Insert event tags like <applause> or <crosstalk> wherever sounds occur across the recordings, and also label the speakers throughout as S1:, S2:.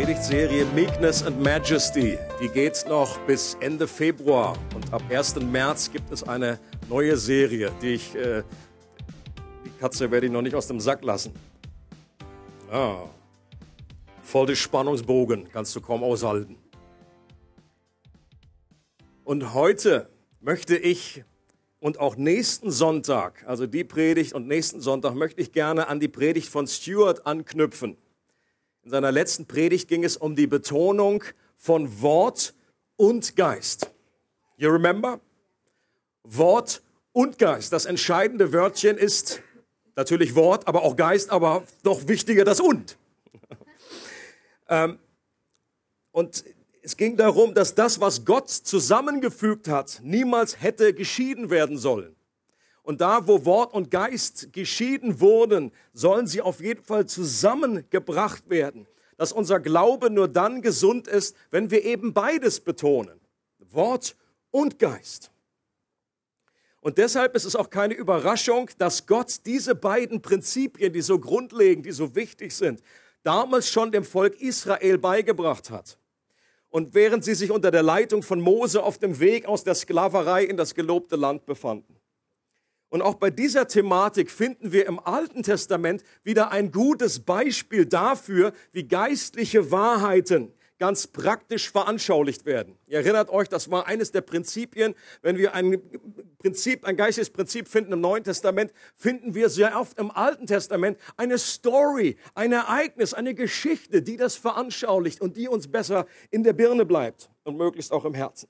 S1: Predigtserie Meekness and Majesty. Die geht noch bis Ende Februar und ab 1. März gibt es eine neue Serie, die ich, äh, die Katze werde ich noch nicht aus dem Sack lassen. Ah, voll des Spannungsbogen, kannst du kaum aushalten. Und heute möchte ich und auch nächsten Sonntag, also die Predigt und nächsten Sonntag möchte ich gerne an die Predigt von Stuart anknüpfen. In seiner letzten Predigt ging es um die Betonung von Wort und Geist. You remember? Wort und Geist. Das entscheidende Wörtchen ist natürlich Wort, aber auch Geist, aber noch wichtiger das und. <laughs> Ähm, und es ging darum, dass das, was Gott zusammengefügt hat, niemals hätte geschieden werden sollen. Und da, wo Wort und Geist geschieden wurden, sollen sie auf jeden Fall zusammengebracht werden. Dass unser Glaube nur dann gesund ist, wenn wir eben beides betonen. Wort und Geist. Und deshalb ist es auch keine Überraschung, dass Gott diese beiden Prinzipien, die so grundlegend, die so wichtig sind, damals schon dem Volk Israel beigebracht hat. Und während sie sich unter der Leitung von Mose auf dem Weg aus der Sklaverei in das gelobte Land befanden. Und auch bei dieser Thematik finden wir im Alten Testament wieder ein gutes Beispiel dafür, wie geistliche Wahrheiten ganz praktisch veranschaulicht werden. Ihr erinnert euch, das war eines der Prinzipien, wenn wir ein Prinzip, ein geistliches Prinzip finden im Neuen Testament, finden wir sehr oft im Alten Testament eine Story, ein Ereignis, eine Geschichte, die das veranschaulicht und die uns besser in der Birne bleibt und möglichst auch im Herzen.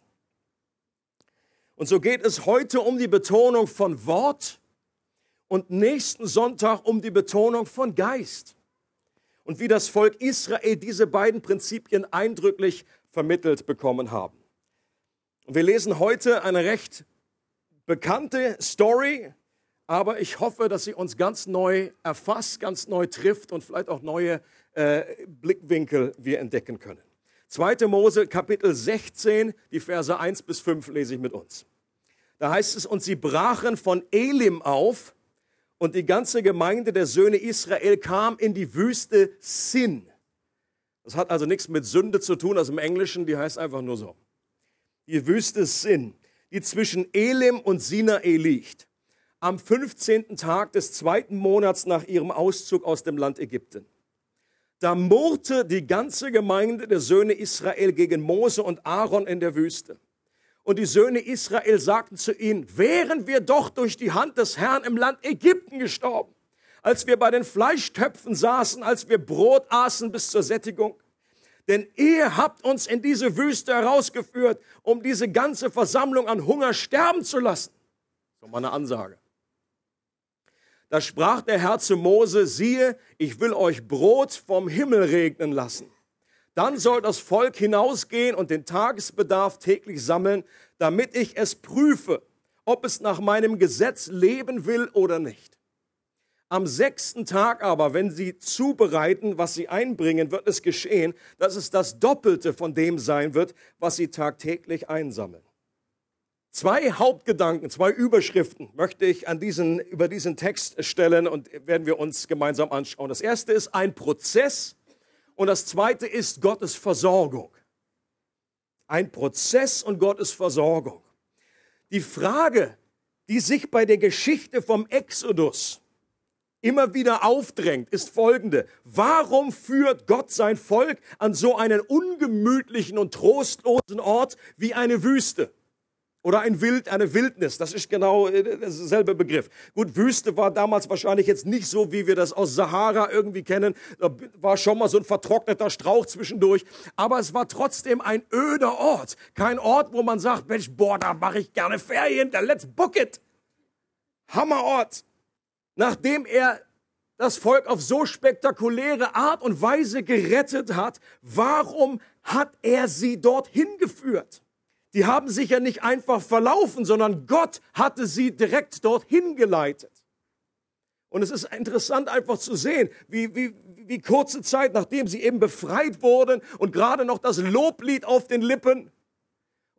S1: Und so geht es heute um die Betonung von Wort und nächsten Sonntag um die Betonung von Geist. Und wie das Volk Israel diese beiden Prinzipien eindrücklich vermittelt bekommen haben. Und wir lesen heute eine recht bekannte Story, aber ich hoffe, dass sie uns ganz neu erfasst, ganz neu trifft und vielleicht auch neue äh, Blickwinkel wir entdecken können. 2. Mose Kapitel 16, die Verse 1 bis 5 lese ich mit uns. Da heißt es, und sie brachen von Elim auf und die ganze Gemeinde der Söhne Israel kam in die Wüste Sin. Das hat also nichts mit Sünde zu tun, also im Englischen, die heißt einfach nur so. Die Wüste Sin, die zwischen Elim und Sinai liegt, am 15. Tag des zweiten Monats nach ihrem Auszug aus dem Land Ägypten. Da murrte die ganze Gemeinde der Söhne Israel gegen Mose und Aaron in der Wüste. Und die Söhne Israel sagten zu ihnen, wären wir doch durch die Hand des Herrn im Land Ägypten gestorben, als wir bei den Fleischtöpfen saßen, als wir Brot aßen bis zur Sättigung. Denn ihr habt uns in diese Wüste herausgeführt, um diese ganze Versammlung an Hunger sterben zu lassen. So mal eine Ansage. Da sprach der Herr zu Mose, siehe, ich will euch Brot vom Himmel regnen lassen. Dann soll das Volk hinausgehen und den Tagesbedarf täglich sammeln, damit ich es prüfe, ob es nach meinem Gesetz leben will oder nicht. Am sechsten Tag aber, wenn sie zubereiten, was sie einbringen, wird es geschehen, dass es das Doppelte von dem sein wird, was sie tagtäglich einsammeln. Zwei Hauptgedanken, zwei Überschriften möchte ich an diesen, über diesen Text stellen und werden wir uns gemeinsam anschauen. Das erste ist ein Prozess und das zweite ist Gottes Versorgung. Ein Prozess und Gottes Versorgung. Die Frage, die sich bei der Geschichte vom Exodus immer wieder aufdrängt, ist folgende. Warum führt Gott sein Volk an so einen ungemütlichen und trostlosen Ort wie eine Wüste? Oder ein Wild, eine Wildnis, das ist genau äh, derselbe Begriff. Gut, Wüste war damals wahrscheinlich jetzt nicht so, wie wir das aus Sahara irgendwie kennen. Da war schon mal so ein vertrockneter Strauch zwischendurch. Aber es war trotzdem ein öder Ort. Kein Ort, wo man sagt, Mensch, boah, da mache ich gerne Ferien, dann let's book it. Hammerort. Nachdem er das Volk auf so spektakuläre Art und Weise gerettet hat, warum hat er sie dorthin geführt? Die haben sich ja nicht einfach verlaufen, sondern Gott hatte sie direkt dorthin geleitet. Und es ist interessant einfach zu sehen, wie, wie, wie kurze Zeit, nachdem sie eben befreit wurden und gerade noch das Loblied auf den Lippen,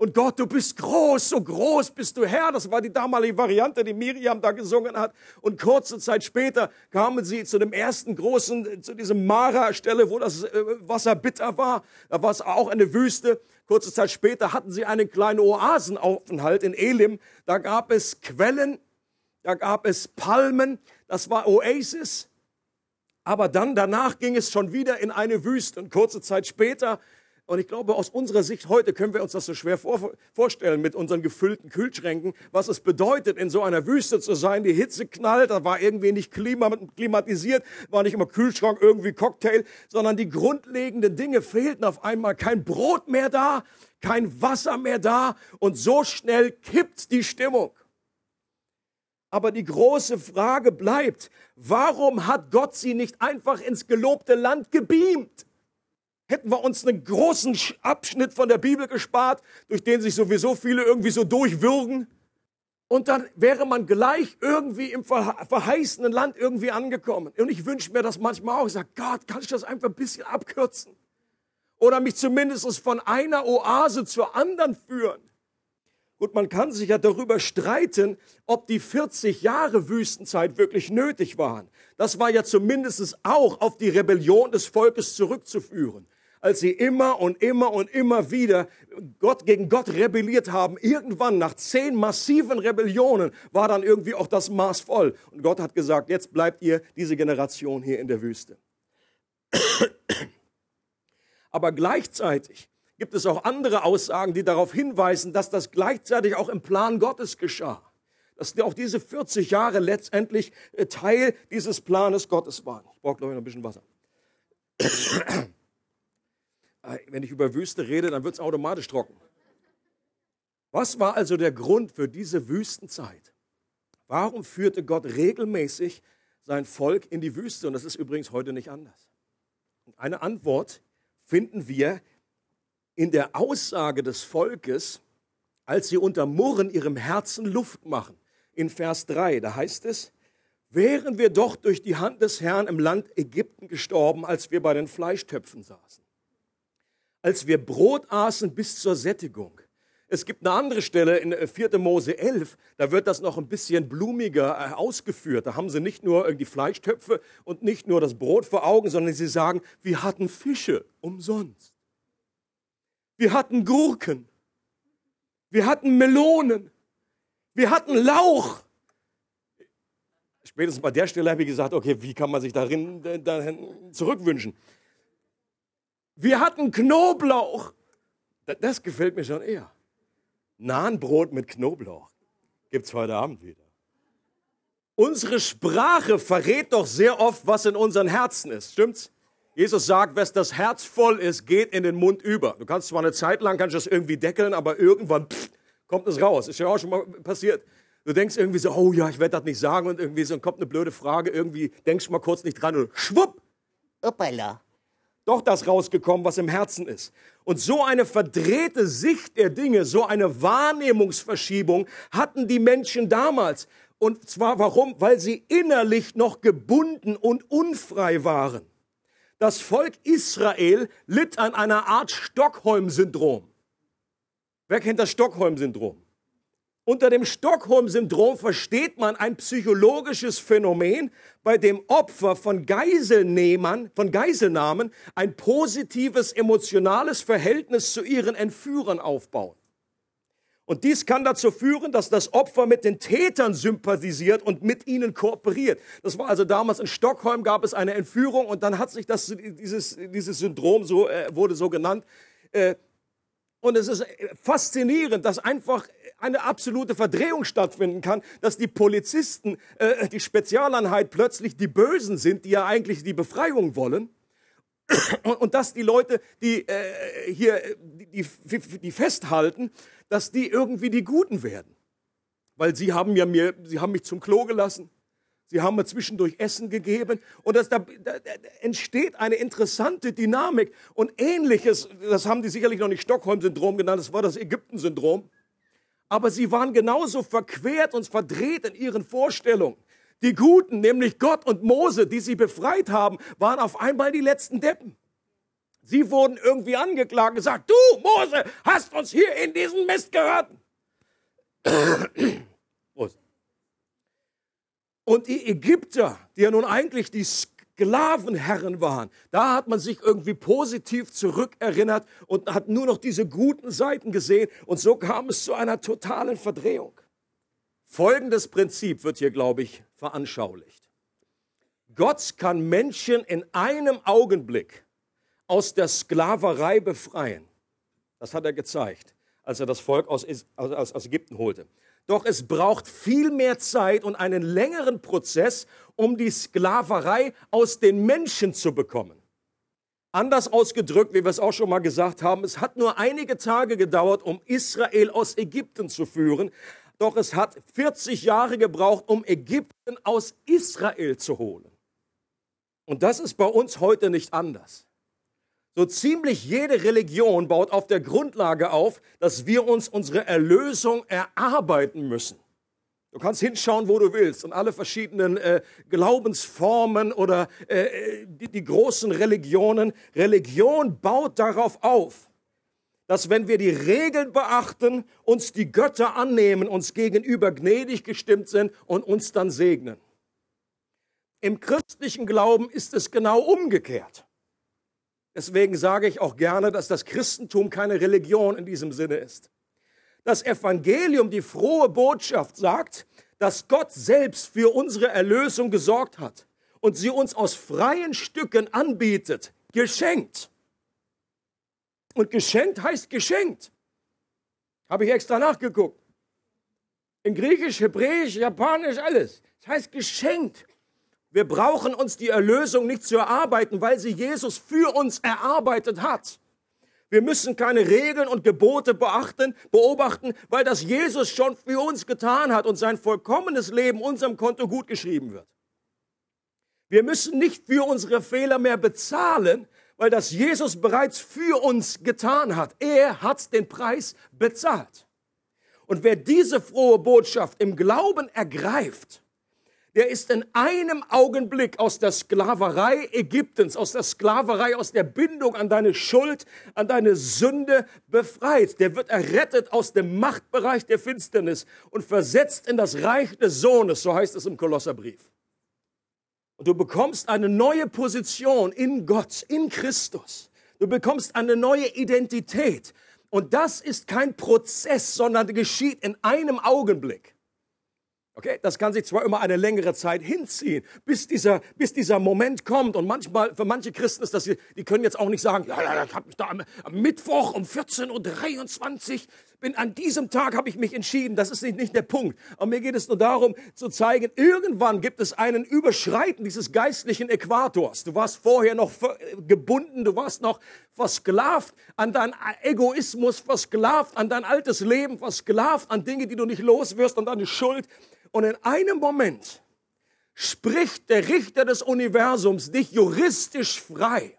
S1: und Gott, du bist groß, so groß bist du Herr. Das war die damalige Variante, die Miriam da gesungen hat. Und kurze Zeit später kamen sie zu dem ersten großen, zu diesem Mara-Stelle, wo das äh, Wasser bitter war. Da war es auch eine Wüste. Kurze Zeit später hatten sie einen kleinen Oasenaufenthalt in Elim. Da gab es Quellen, da gab es Palmen. Das war Oasis. Aber dann danach ging es schon wieder in eine Wüste. Und kurze Zeit später und ich glaube, aus unserer Sicht heute können wir uns das so schwer vor, vorstellen mit unseren gefüllten Kühlschränken, was es bedeutet, in so einer Wüste zu sein. Die Hitze knallt, da war irgendwie nicht klima, klimatisiert, war nicht immer Kühlschrank, irgendwie Cocktail, sondern die grundlegenden Dinge fehlten auf einmal. Kein Brot mehr da, kein Wasser mehr da und so schnell kippt die Stimmung. Aber die große Frage bleibt, warum hat Gott sie nicht einfach ins gelobte Land gebeamt? Hätten wir uns einen großen Abschnitt von der Bibel gespart, durch den sich sowieso viele irgendwie so durchwürgen. Und dann wäre man gleich irgendwie im verheißenen Land irgendwie angekommen. Und ich wünsche mir das manchmal auch. Ich sage, Gott, kann ich das einfach ein bisschen abkürzen? Oder mich zumindest von einer Oase zur anderen führen. Gut, man kann sich ja darüber streiten, ob die 40 Jahre Wüstenzeit wirklich nötig waren. Das war ja zumindest auch auf die Rebellion des Volkes zurückzuführen als sie immer und immer und immer wieder Gott gegen Gott rebelliert haben. Irgendwann nach zehn massiven Rebellionen war dann irgendwie auch das Maß voll. Und Gott hat gesagt, jetzt bleibt ihr diese Generation hier in der Wüste. <clears throat> Aber gleichzeitig gibt es auch andere Aussagen, die darauf hinweisen, dass das gleichzeitig auch im Plan Gottes geschah. Dass auch diese 40 Jahre letztendlich äh, Teil dieses Planes Gottes waren. Ich brauche, glaube ich, noch ein bisschen Wasser. <clears throat> Wenn ich über Wüste rede, dann wird es automatisch trocken. Was war also der Grund für diese Wüstenzeit? Warum führte Gott regelmäßig sein Volk in die Wüste? Und das ist übrigens heute nicht anders. Und eine Antwort finden wir in der Aussage des Volkes, als sie unter Murren ihrem Herzen Luft machen. In Vers 3, da heißt es, wären wir doch durch die Hand des Herrn im Land Ägypten gestorben, als wir bei den Fleischtöpfen saßen als wir Brot aßen bis zur Sättigung. Es gibt eine andere Stelle in 4. Äh, Mose 11, da wird das noch ein bisschen blumiger äh, ausgeführt. Da haben sie nicht nur irgendwie Fleischtöpfe und nicht nur das Brot vor Augen, sondern sie sagen, wir hatten Fische umsonst. Wir hatten Gurken. Wir hatten Melonen. Wir hatten Lauch. Spätestens bei der Stelle habe ich gesagt, okay, wie kann man sich darin, äh, dahin zurückwünschen? Wir hatten Knoblauch. Das gefällt mir schon eher. Nahenbrot mit Knoblauch gibt es heute Abend wieder. Unsere Sprache verrät doch sehr oft, was in unseren Herzen ist. Stimmt's? Jesus sagt, was das Herz voll ist, geht in den Mund über. Du kannst zwar eine Zeit lang kannst das irgendwie deckeln, aber irgendwann pff, kommt es raus. Ist ja auch schon mal passiert. Du denkst irgendwie so, oh ja, ich werde das nicht sagen und irgendwie so kommt eine blöde Frage, irgendwie denkst du mal kurz nicht dran und schwupp. Uppala doch das rausgekommen, was im Herzen ist. Und so eine verdrehte Sicht der Dinge, so eine Wahrnehmungsverschiebung hatten die Menschen damals. Und zwar warum? Weil sie innerlich noch gebunden und unfrei waren. Das Volk Israel litt an einer Art Stockholm-Syndrom. Wer kennt das Stockholm-Syndrom? Unter dem Stockholm-Syndrom versteht man ein psychologisches Phänomen, bei dem Opfer von Geiselnehmern, von Geiselnahmen ein positives emotionales Verhältnis zu ihren Entführern aufbauen. Und dies kann dazu führen, dass das Opfer mit den Tätern sympathisiert und mit ihnen kooperiert. Das war also damals in Stockholm gab es eine Entführung und dann hat sich das, dieses, dieses Syndrom so, äh, wurde so genannt. Äh, und es ist faszinierend, dass einfach eine absolute Verdrehung stattfinden kann, dass die Polizisten, äh, die Spezialeinheit plötzlich die Bösen sind, die ja eigentlich die Befreiung wollen. Und, und dass die Leute, die äh, hier die, die, die festhalten, dass die irgendwie die Guten werden. Weil sie haben ja mir, sie haben mich zum Klo gelassen. Sie haben mir zwischendurch Essen gegeben und das, da, da, da entsteht eine interessante Dynamik. Und ähnliches, das haben die sicherlich noch nicht Stockholm-Syndrom genannt, das war das Ägypten-Syndrom. Aber sie waren genauso verquert und verdreht in ihren Vorstellungen. Die Guten, nämlich Gott und Mose, die sie befreit haben, waren auf einmal die letzten Deppen. Sie wurden irgendwie angeklagt und gesagt, du Mose hast uns hier in diesen Mist geraten. <coughs> Und die Ägypter, die ja nun eigentlich die Sklavenherren waren, da hat man sich irgendwie positiv zurückerinnert und hat nur noch diese guten Seiten gesehen. Und so kam es zu einer totalen Verdrehung. Folgendes Prinzip wird hier, glaube ich, veranschaulicht. Gott kann Menschen in einem Augenblick aus der Sklaverei befreien. Das hat er gezeigt, als er das Volk aus, Ägypten holte. Doch es braucht viel mehr Zeit und einen längeren Prozess, um die Sklaverei aus den Menschen zu bekommen. Anders ausgedrückt, wie wir es auch schon mal gesagt haben, es hat nur einige Tage gedauert, um Israel aus Ägypten zu führen, doch es hat 40 Jahre gebraucht, um Ägypten aus Israel zu holen. Und das ist bei uns heute nicht anders. So ziemlich jede Religion baut auf der Grundlage auf, dass wir uns unsere Erlösung erarbeiten müssen. Du kannst hinschauen, wo du willst und alle verschiedenen äh, Glaubensformen oder äh, die, die großen Religionen. Religion baut darauf auf, dass wenn wir die Regeln beachten, uns die Götter annehmen, uns gegenüber gnädig gestimmt sind und uns dann segnen. Im christlichen Glauben ist es genau umgekehrt. Deswegen sage ich auch gerne, dass das Christentum keine Religion in diesem Sinne ist. Das Evangelium, die frohe Botschaft sagt, dass Gott selbst für unsere Erlösung gesorgt hat und sie uns aus freien Stücken anbietet, geschenkt. Und geschenkt heißt geschenkt. Habe ich extra nachgeguckt. In Griechisch, Hebräisch, Japanisch, alles. Das heißt geschenkt. Wir brauchen uns die Erlösung nicht zu erarbeiten, weil sie Jesus für uns erarbeitet hat. Wir müssen keine Regeln und Gebote beachten, beobachten, weil das Jesus schon für uns getan hat und sein vollkommenes Leben unserem Konto gut geschrieben wird. Wir müssen nicht für unsere Fehler mehr bezahlen, weil das Jesus bereits für uns getan hat. Er hat den Preis bezahlt. Und wer diese frohe Botschaft im Glauben ergreift, der ist in einem Augenblick aus der Sklaverei Ägyptens, aus der Sklaverei, aus der Bindung an deine Schuld, an deine Sünde befreit. Der wird errettet aus dem Machtbereich der Finsternis und versetzt in das Reich des Sohnes, so heißt es im Kolosserbrief. Und du bekommst eine neue Position in Gott, in Christus. Du bekommst eine neue Identität. Und das ist kein Prozess, sondern geschieht in einem Augenblick. Okay, das kann sich zwar immer eine längere Zeit hinziehen, bis dieser, bis dieser Moment kommt. Und manchmal, für manche Christen ist das, die können jetzt auch nicht sagen, ja, ja, ich habe mich da am, am, Mittwoch um 14.23 Uhr, bin an diesem Tag habe ich mich entschieden. Das ist nicht, nicht der Punkt. Aber mir geht es nur darum, zu zeigen, irgendwann gibt es einen Überschreiten dieses geistlichen Äquators. Du warst vorher noch gebunden, du warst noch versklavt an deinen Egoismus, versklavt an dein altes Leben, versklavt an Dinge, die du nicht los wirst, an deine Schuld. Und in einem Moment spricht der Richter des Universums dich juristisch frei.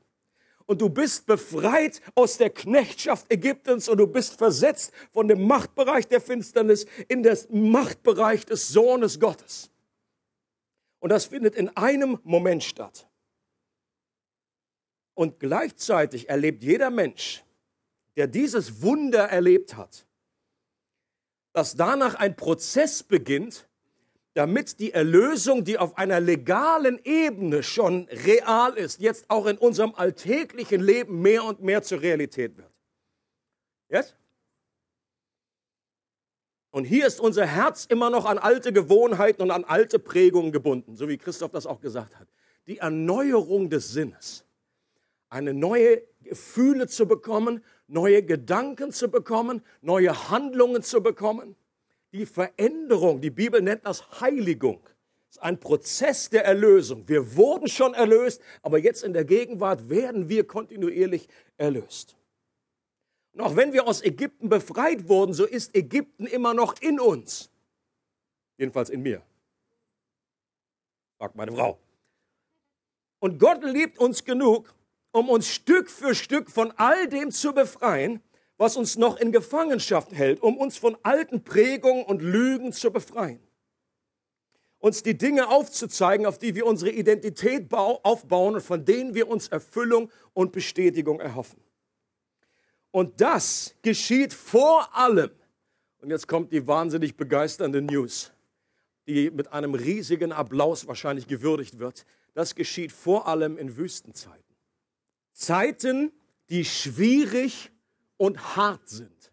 S1: Und du bist befreit aus der Knechtschaft Ägyptens und du bist versetzt von dem Machtbereich der Finsternis in den Machtbereich des Sohnes Gottes. Und das findet in einem Moment statt. Und gleichzeitig erlebt jeder Mensch, der dieses Wunder erlebt hat, dass danach ein Prozess beginnt, damit die Erlösung, die auf einer legalen Ebene schon real ist, jetzt auch in unserem alltäglichen Leben mehr und mehr zur Realität wird. Yes? Und hier ist unser Herz immer noch an alte Gewohnheiten und an alte Prägungen gebunden, so wie Christoph das auch gesagt hat. Die Erneuerung des Sinnes, eine neue Gefühle zu bekommen, neue Gedanken zu bekommen, neue Handlungen zu bekommen die Veränderung, die Bibel nennt das Heiligung. Das ist ein Prozess der Erlösung. Wir wurden schon erlöst, aber jetzt in der Gegenwart werden wir kontinuierlich erlöst. Und auch wenn wir aus Ägypten befreit wurden, so ist Ägypten immer noch in uns. Jedenfalls in mir. Fragt meine Frau. Und Gott liebt uns genug, um uns Stück für Stück von all dem zu befreien, was uns noch in Gefangenschaft hält, um uns von alten Prägungen und Lügen zu befreien. Uns die Dinge aufzuzeigen, auf die wir unsere Identität aufbauen und von denen wir uns Erfüllung und Bestätigung erhoffen. Und das geschieht vor allem, und jetzt kommt die wahnsinnig begeisternde News, die mit einem riesigen Applaus wahrscheinlich gewürdigt wird, das geschieht vor allem in Wüstenzeiten. Zeiten, die schwierig und hart sind.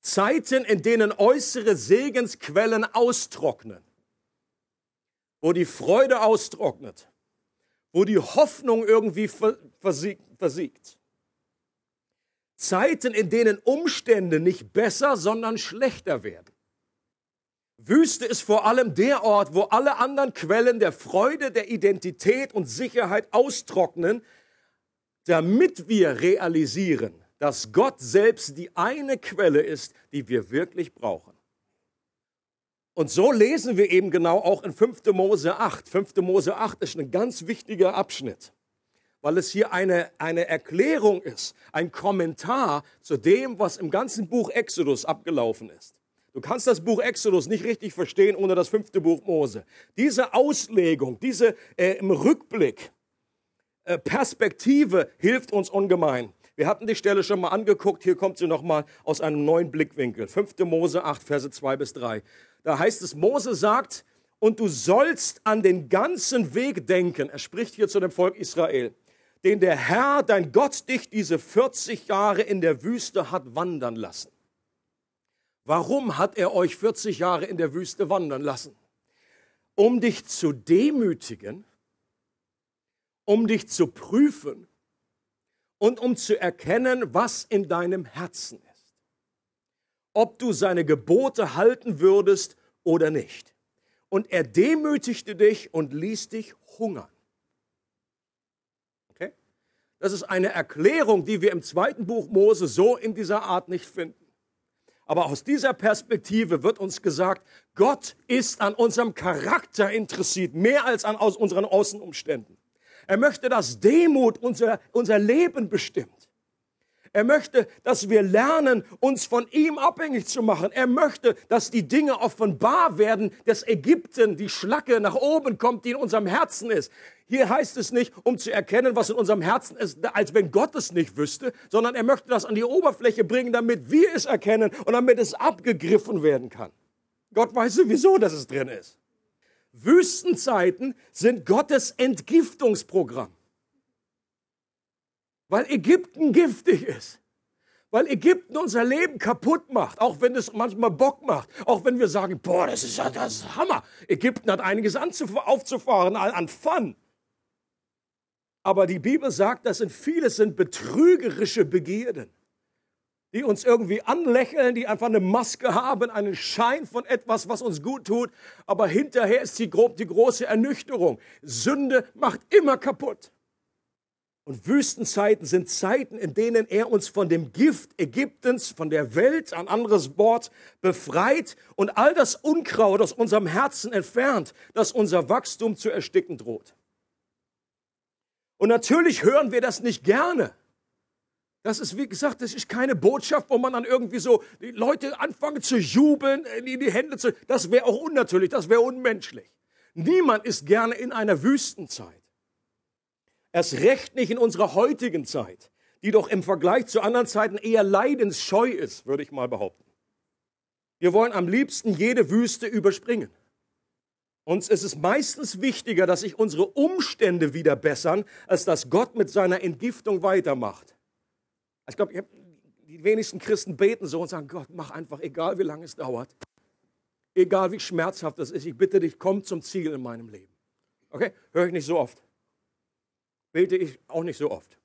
S1: Zeiten, in denen äußere Segensquellen austrocknen, wo die Freude austrocknet, wo die Hoffnung irgendwie versiegt. Zeiten, in denen Umstände nicht besser, sondern schlechter werden. Wüste ist vor allem der Ort, wo alle anderen Quellen der Freude, der Identität und Sicherheit austrocknen, damit wir realisieren, dass Gott selbst die eine Quelle ist, die wir wirklich brauchen. Und so lesen wir eben genau auch in 5. Mose 8. 5. Mose 8 ist ein ganz wichtiger Abschnitt, weil es hier eine, eine Erklärung ist, ein Kommentar zu dem, was im ganzen Buch Exodus abgelaufen ist. Du kannst das Buch Exodus nicht richtig verstehen ohne das fünfte Buch Mose. Diese Auslegung, diese äh, im Rückblick, äh, Perspektive hilft uns ungemein. Wir hatten die Stelle schon mal angeguckt, hier kommt sie nochmal aus einem neuen Blickwinkel. 5. Mose 8, Verse 2 bis 3. Da heißt es, Mose sagt, und du sollst an den ganzen Weg denken, er spricht hier zu dem Volk Israel, den der Herr, dein Gott, dich diese 40 Jahre in der Wüste hat wandern lassen. Warum hat er euch 40 Jahre in der Wüste wandern lassen? Um dich zu demütigen, um dich zu prüfen und um zu erkennen, was in deinem Herzen ist. Ob du seine Gebote halten würdest oder nicht. Und er demütigte dich und ließ dich hungern. Okay? Das ist eine Erklärung, die wir im zweiten Buch Mose so in dieser Art nicht finden. Aber aus dieser Perspektive wird uns gesagt, Gott ist an unserem Charakter interessiert, mehr als an unseren Außenumständen. Er möchte, dass Demut unser, unser Leben bestimmt. Er möchte, dass wir lernen, uns von ihm abhängig zu machen. Er möchte, dass die Dinge offenbar werden, dass Ägypten, die Schlacke nach oben kommt, die in unserem Herzen ist. Hier heißt es nicht, um zu erkennen, was in unserem Herzen ist, als wenn Gott es nicht wüsste, sondern er möchte das an die Oberfläche bringen, damit wir es erkennen und damit es abgegriffen werden kann. Gott weiß sowieso, dass es drin ist. Wüstenzeiten sind Gottes Entgiftungsprogramm weil Ägypten giftig ist. Weil Ägypten unser Leben kaputt macht, auch wenn es manchmal Bock macht, auch wenn wir sagen, boah, das ist ja das ist Hammer. Ägypten hat einiges aufzufahren an Fun. Aber die Bibel sagt, das sind vieles sind betrügerische Begierden, die uns irgendwie anlächeln, die einfach eine Maske haben, einen Schein von etwas, was uns gut tut, aber hinterher ist die, die große Ernüchterung. Sünde macht immer kaputt. Und Wüstenzeiten sind Zeiten, in denen er uns von dem Gift Ägyptens, von der Welt, ein anderes Wort, befreit und all das Unkraut aus unserem Herzen entfernt, das unser Wachstum zu ersticken droht. Und natürlich hören wir das nicht gerne. Das ist, wie gesagt, das ist keine Botschaft, wo man dann irgendwie so die Leute anfangen zu jubeln, in die Hände zu. Das wäre auch unnatürlich, das wäre unmenschlich. Niemand ist gerne in einer Wüstenzeit. Erst recht nicht in unserer heutigen Zeit, die doch im Vergleich zu anderen Zeiten eher leidensscheu ist, würde ich mal behaupten. Wir wollen am liebsten jede Wüste überspringen. Uns ist es meistens wichtiger, dass sich unsere Umstände wieder bessern, als dass Gott mit seiner Entgiftung weitermacht. Ich glaube, die wenigsten Christen beten so und sagen, Gott, mach einfach, egal wie lange es dauert, egal wie schmerzhaft es ist, ich bitte dich, komm zum Ziel in meinem Leben. Okay? Höre ich nicht so oft bete ich auch nicht so oft.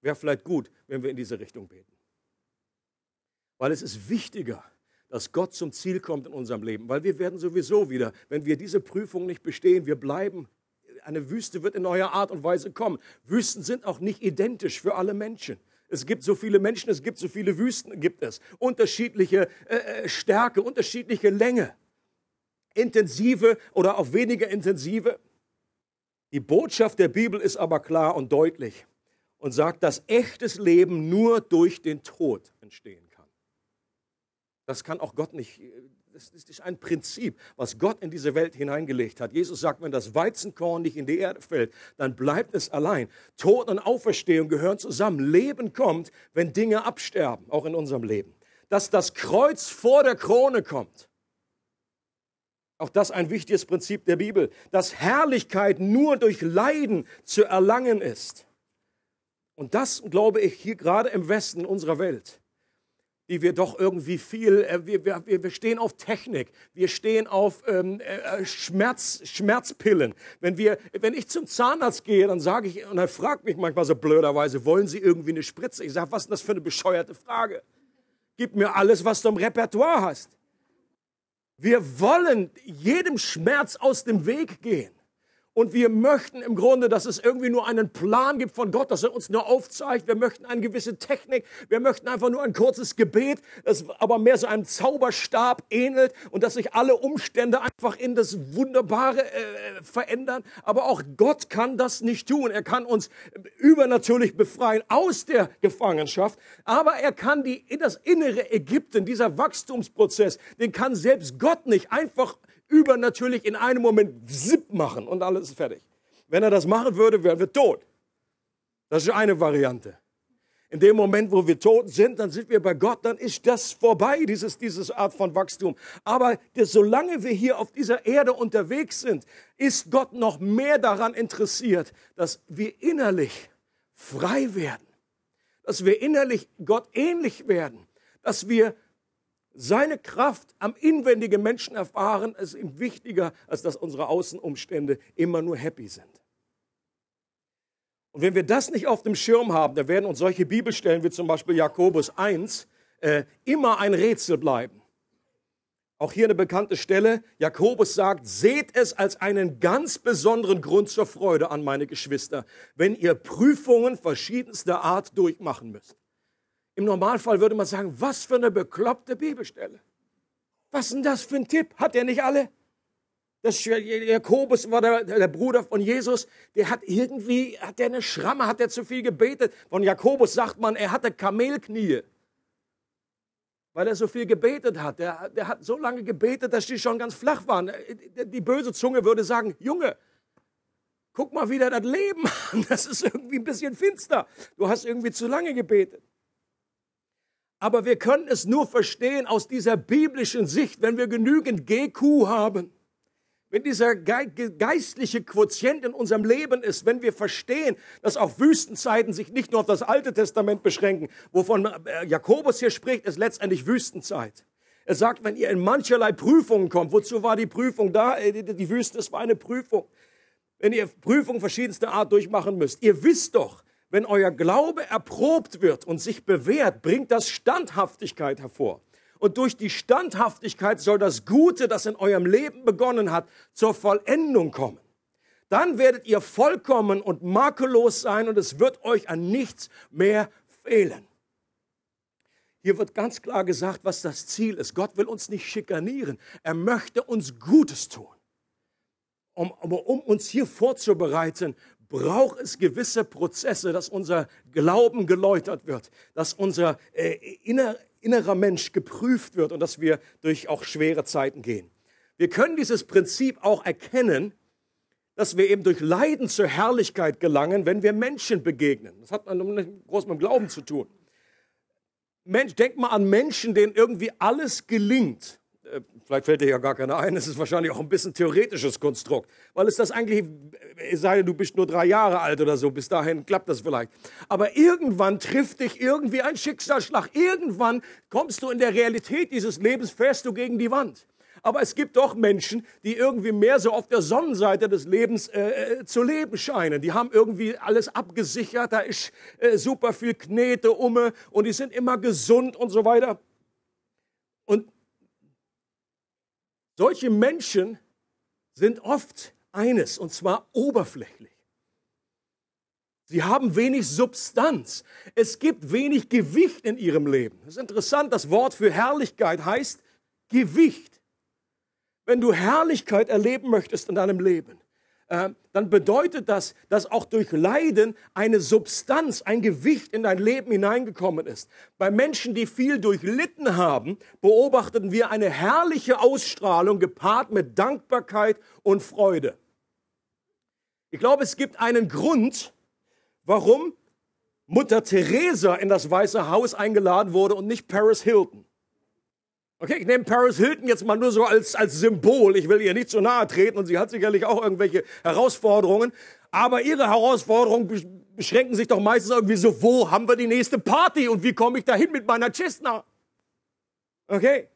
S1: Wäre vielleicht gut, wenn wir in diese Richtung beten. Weil es ist wichtiger, dass Gott zum Ziel kommt in unserem Leben, weil wir werden sowieso wieder, wenn wir diese Prüfung nicht bestehen, wir bleiben, eine Wüste wird in neuer Art und Weise kommen. Wüsten sind auch nicht identisch für alle Menschen. Es gibt so viele Menschen, es gibt so viele Wüsten, gibt es. Unterschiedliche äh, äh Stärke, unterschiedliche Länge. intensive oder auf weniger intensive. Die Botschaft der Bibel ist aber klar und deutlich und sagt, dass echtes Leben nur durch den Tod entstehen kann. Das kann auch Gott nicht. Das ist ein Prinzip, was Gott in diese Welt hineingelegt hat. Jesus sagt, wenn das Weizenkorn nicht in die Erde fällt, dann bleibt es allein. Tod und Auferstehung gehören zusammen. Leben kommt, wenn Dinge absterben, auch in unserem Leben. Dass das Kreuz vor der Krone kommt. Auch das ein wichtiges Prinzip der Bibel, dass Herrlichkeit nur durch Leiden zu erlangen ist. Und das glaube ich hier gerade im Westen unserer Welt, die wir doch irgendwie viel, äh, wir, wir, wir stehen auf Technik, wir stehen auf ähm, äh, Schmerz, Schmerzpillen. Wenn, wir, wenn ich zum Zahnarzt gehe, dann sage ich, und er fragt mich manchmal so blöderweise, wollen Sie irgendwie eine Spritze? Ich sage, was ist das für eine bescheuerte Frage? Gib mir alles, was du im Repertoire hast. Wir wollen jedem Schmerz aus dem Weg gehen. Und wir möchten im Grunde, dass es irgendwie nur einen Plan gibt von Gott, dass er uns nur aufzeigt. Wir möchten eine gewisse Technik. Wir möchten einfach nur ein kurzes Gebet, das aber mehr so einem Zauberstab ähnelt und dass sich alle Umstände einfach in das Wunderbare äh, verändern. Aber auch Gott kann das nicht tun. Er kann uns übernatürlich befreien aus der Gefangenschaft. Aber er kann die, das innere Ägypten, dieser Wachstumsprozess, den kann selbst Gott nicht einfach übernatürlich in einem Moment zipp machen und alles ist fertig. Wenn er das machen würde, wären wir tot. Das ist eine Variante. In dem Moment, wo wir tot sind, dann sind wir bei Gott, dann ist das vorbei, dieses, dieses Art von Wachstum. Aber das, solange wir hier auf dieser Erde unterwegs sind, ist Gott noch mehr daran interessiert, dass wir innerlich frei werden, dass wir innerlich Gott ähnlich werden, dass wir seine Kraft am inwendigen Menschen erfahren, ist ihm wichtiger, als dass unsere Außenumstände immer nur happy sind. Und wenn wir das nicht auf dem Schirm haben, dann werden uns solche Bibelstellen wie zum Beispiel Jakobus 1 äh, immer ein Rätsel bleiben. Auch hier eine bekannte Stelle. Jakobus sagt, seht es als einen ganz besonderen Grund zur Freude an, meine Geschwister, wenn ihr Prüfungen verschiedenster Art durchmachen müsst. Im Normalfall würde man sagen, was für eine bekloppte Bibelstelle. Was ist denn das für ein Tipp? Hat er nicht alle? Das Jakobus war der, der, Bruder von Jesus, der hat irgendwie, hat der eine Schramme, hat er zu viel gebetet. Von Jakobus sagt man, er hatte Kamelknie, weil er so viel gebetet hat. Der, der hat so lange gebetet, dass die schon ganz flach waren. Die böse Zunge würde sagen, Junge, guck mal wieder das Leben an, das ist irgendwie ein bisschen finster. Du hast irgendwie zu lange gebetet. Aber wir können es nur verstehen aus dieser biblischen Sicht, wenn wir genügend GQ haben. Wenn dieser geistliche Quotient in unserem Leben ist, wenn wir verstehen, dass auch Wüstenzeiten sich nicht nur auf das Alte Testament beschränken, wovon äh, Jakobus hier spricht, ist letztendlich Wüstenzeit. Er sagt, wenn ihr in mancherlei Prüfungen kommt, wozu war die Prüfung da? Äh, die Wüste, es war eine Prüfung. Wenn ihr Prüfungen verschiedenster Art durchmachen müsst, ihr wisst doch, wenn euer Glaube erprobt wird und sich bewährt, bringt das Standhaftigkeit hervor. Und durch die Standhaftigkeit soll das Gute, das in eurem Leben begonnen hat, zur Vollendung kommen. Dann werdet ihr vollkommen und makellos sein und es wird euch an nichts mehr fehlen. Hier wird ganz klar gesagt, was das Ziel ist. Gott will uns nicht schikanieren. Er möchte uns Gutes tun. Um, um, uns hier vorzubereiten braucht es gewisse Prozesse, dass unser Glauben geläutert wird, dass unser äh, inner, innerer Mensch geprüft wird und dass wir durch auch schwere Zeiten gehen. Wir können dieses Prinzip auch erkennen, dass wir eben durch Leiden zur Herrlichkeit gelangen, wenn wir Menschen begegnen. Das hat man groß mit dem Glauben zu tun. Mensch, denk mal an Menschen, denen irgendwie alles gelingt. Äh, vielleicht fällt dir ja gar keiner ein, es ist wahrscheinlich auch ein bisschen theoretisches Konstrukt, weil es das eigentlich, es sei denn, du bist nur drei Jahre alt oder so, bis dahin klappt das vielleicht. Aber irgendwann trifft dich irgendwie ein Schicksalsschlag, irgendwann kommst du in der Realität dieses Lebens, fährst du gegen die Wand. Aber es gibt doch Menschen, die irgendwie mehr so auf der Sonnenseite des Lebens äh, äh zu leben scheinen. Die haben irgendwie alles abgesichert, da ist äh, super viel Knete umme und die sind immer gesund und so weiter. Und solche Menschen sind oft eines, und zwar oberflächlich. Sie haben wenig Substanz. Es gibt wenig Gewicht in ihrem Leben. Das ist interessant, das Wort für Herrlichkeit heißt Gewicht. Wenn du Herrlichkeit erleben möchtest in deinem Leben, dann bedeutet das, dass auch durch Leiden eine Substanz, ein Gewicht in dein Leben hineingekommen ist. Bei Menschen, die viel durchlitten haben, beobachteten wir eine herrliche Ausstrahlung gepaart mit Dankbarkeit und Freude. Ich glaube, es gibt einen Grund, warum Mutter Teresa in das Weiße Haus eingeladen wurde und nicht Paris Hilton. Okay, ich nehme Paris Hilton jetzt mal nur so als, als Symbol. Ich will ihr nicht zu nahe treten und sie hat sicherlich auch irgendwelche Herausforderungen. Aber ihre Herausforderungen beschränken sich doch meistens irgendwie so, wo haben wir die nächste Party und wie komme ich dahin mit meiner Cessna? Okay?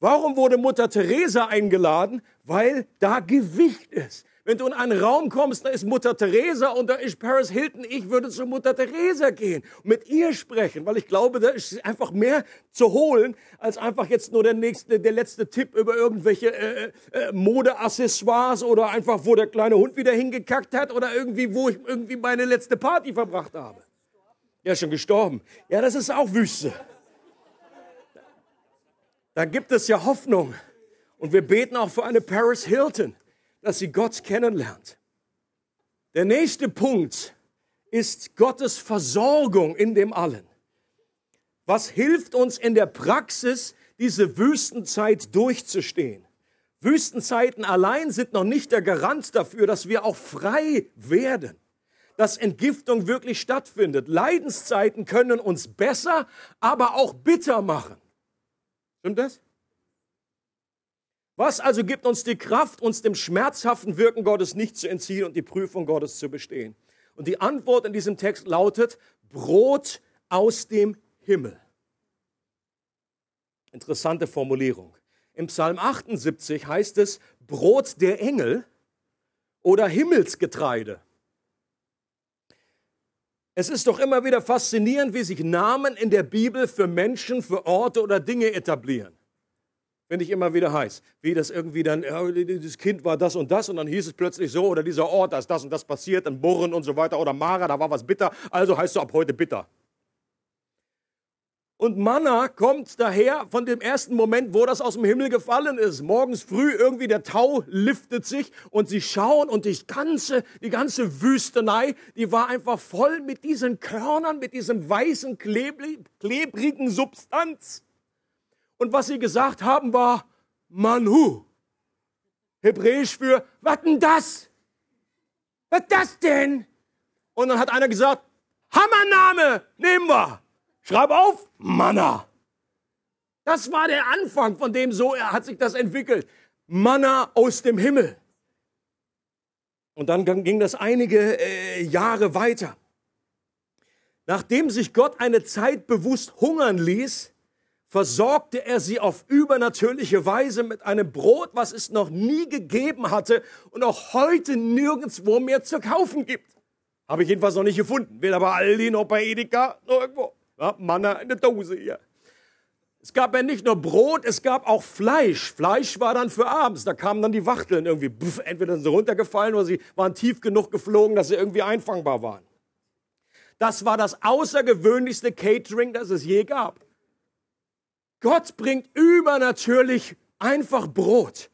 S1: Warum wurde Mutter Teresa eingeladen? Weil da Gewicht ist. Wenn du in einen Raum kommst, da ist Mutter Teresa und da ist Paris Hilton. Ich würde zu Mutter Teresa gehen und mit ihr sprechen, weil ich glaube, da ist einfach mehr zu holen, als einfach jetzt nur der nächste, der letzte Tipp über irgendwelche äh, äh, Modeaccessoires oder einfach, wo der kleine Hund wieder hingekackt hat oder irgendwie, wo ich irgendwie meine letzte Party verbracht habe. Ja, schon gestorben. Ja, das ist auch Wüste. Da gibt es ja Hoffnung. Und wir beten auch für eine Paris Hilton dass sie Gott kennenlernt. Der nächste Punkt ist Gottes Versorgung in dem Allen. Was hilft uns in der Praxis, diese Wüstenzeit durchzustehen? Wüstenzeiten allein sind noch nicht der Garant dafür, dass wir auch frei werden, dass Entgiftung wirklich stattfindet. Leidenszeiten können uns besser, aber auch bitter machen. Stimmt das? Was also gibt uns die Kraft, uns dem schmerzhaften Wirken Gottes nicht zu entziehen und die Prüfung Gottes zu bestehen? Und die Antwort in diesem Text lautet Brot aus dem Himmel. Interessante Formulierung. Im Psalm 78 heißt es Brot der Engel oder Himmelsgetreide. Es ist doch immer wieder faszinierend, wie sich Namen in der Bibel für Menschen, für Orte oder Dinge etablieren. Finde ich immer wieder heiß. Wie das irgendwie dann, dieses Kind war das und das und dann hieß es plötzlich so oder dieser Ort, da ist das und das passiert, in Burren und so weiter oder Mara, da war was bitter, also heißt du ab heute bitter. Und Manna kommt daher von dem ersten Moment, wo das aus dem Himmel gefallen ist. Morgens früh irgendwie der Tau liftet sich und sie schauen und die ganze, die ganze Wüstenei, die war einfach voll mit diesen Körnern, mit diesem weißen, klebrigen Substanz. Und was sie gesagt haben, war Manu. Hebräisch für, was denn das? Was das denn? Und dann hat einer gesagt, Hammername, nehmen wir. Schreib auf, Manna. Das war der Anfang, von dem so hat sich das entwickelt. Manna aus dem Himmel. Und dann ging das einige äh, Jahre weiter. Nachdem sich Gott eine Zeit bewusst hungern ließ, versorgte er sie auf übernatürliche Weise mit einem Brot, was es noch nie gegeben hatte und auch heute nirgendwo mehr zu kaufen gibt. Habe ich jedenfalls noch nicht gefunden. Weder bei Aldi noch bei Edeka, noch irgendwo. Ja, Manna in der Dose hier. Es gab ja nicht nur Brot, es gab auch Fleisch. Fleisch war dann für abends. Da kamen dann die Wachteln irgendwie. Pff, entweder sind sie runtergefallen oder sie waren tief genug geflogen, dass sie irgendwie einfangbar waren. Das war das außergewöhnlichste Catering, das es je gab. Gott bringt übernatürlich einfach Brot,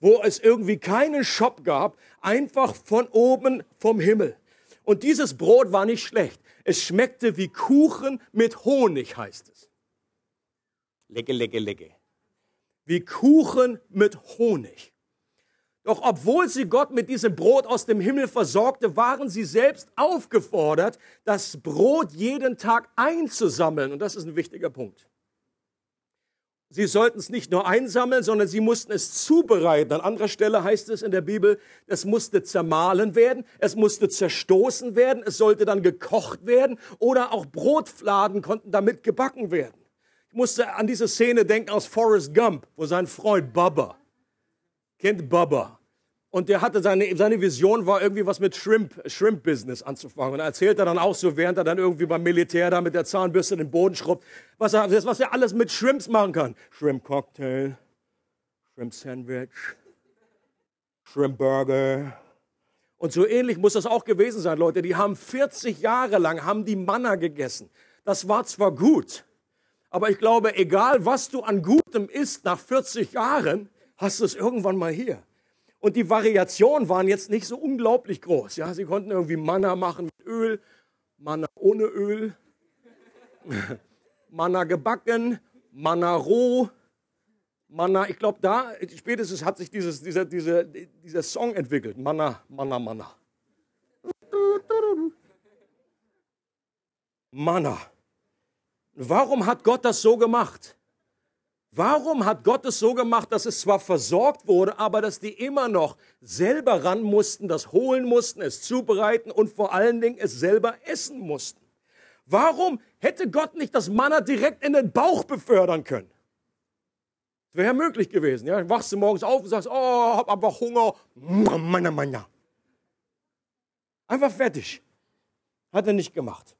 S1: wo es irgendwie keinen Shop gab, einfach von oben vom Himmel. Und dieses Brot war nicht schlecht. Es schmeckte wie Kuchen mit Honig, heißt es. Lecke, lecke, lecke. Wie Kuchen mit Honig. Doch obwohl sie Gott mit diesem Brot aus dem Himmel versorgte, waren sie selbst aufgefordert, das Brot jeden Tag einzusammeln. Und das ist ein wichtiger Punkt. Sie sollten es nicht nur einsammeln, sondern sie mussten es zubereiten. An anderer Stelle heißt es in der Bibel, es musste zermahlen werden, es musste zerstoßen werden, es sollte dann gekocht werden oder auch Brotfladen konnten damit gebacken werden. Ich musste an diese Szene denken aus Forrest Gump, wo sein Freund Bubba, kennt Bubba, und der hatte seine, seine Vision war irgendwie was mit Shrimp, Shrimp Business anzufangen. Und er erzählt er dann auch so, während er dann irgendwie beim Militär da mit der Zahnbürste den Boden schrubbt, was er, was er alles mit Shrimps machen kann. Shrimp Cocktail, Shrimp Sandwich, Shrimp Burger. Und so ähnlich muss das auch gewesen sein, Leute. Die haben 40 Jahre lang, haben die Manna gegessen. Das war zwar gut, aber ich glaube, egal was du an Gutem isst nach 40 Jahren, hast du es irgendwann mal hier. Und die Variationen waren jetzt nicht so unglaublich groß. Ja, sie konnten irgendwie Manna machen mit Öl, Manna ohne Öl, <laughs> Manna gebacken, Manna roh, Manna, ich glaube, da spätestens hat sich dieses, dieser, dieser, dieser Song entwickelt. Manna, Manna, Manna. Manna. Warum hat Gott das so gemacht? Warum hat Gott es so gemacht, dass es zwar versorgt wurde, aber dass die immer noch selber ran mussten, das holen mussten, es zubereiten und vor allen Dingen es selber essen mussten? Warum hätte Gott nicht das Manna direkt in den Bauch befördern können? Das wäre ja möglich gewesen. Ja? Wachst du morgens auf und sagst, oh, hab einfach Hunger. Manna, Manna. Einfach fertig. Hat er nicht gemacht.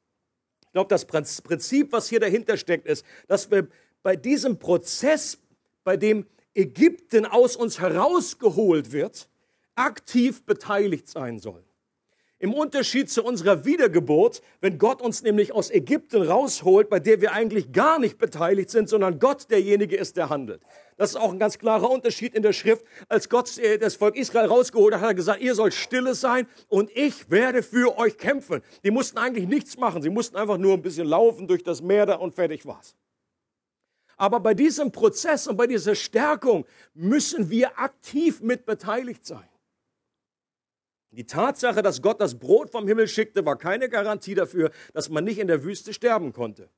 S1: Ich glaube, das Prinzip, was hier dahinter steckt, ist, dass wir bei diesem Prozess, bei dem Ägypten aus uns herausgeholt wird, aktiv beteiligt sein sollen. Im Unterschied zu unserer Wiedergeburt, wenn Gott uns nämlich aus Ägypten rausholt, bei der wir eigentlich gar nicht beteiligt sind, sondern Gott derjenige ist, der handelt. Das ist auch ein ganz klarer Unterschied in der Schrift. Als Gott äh, das Volk Israel rausgeholt hat, hat er gesagt, ihr sollt stille sein und ich werde für euch kämpfen. Die mussten eigentlich nichts machen. Sie mussten einfach nur ein bisschen laufen durch das Meer da und fertig war's. Aber bei diesem Prozess und bei dieser Stärkung müssen wir aktiv mit beteiligt sein. Die Tatsache, dass Gott das Brot vom Himmel schickte, war keine Garantie dafür, dass man nicht in der Wüste sterben konnte.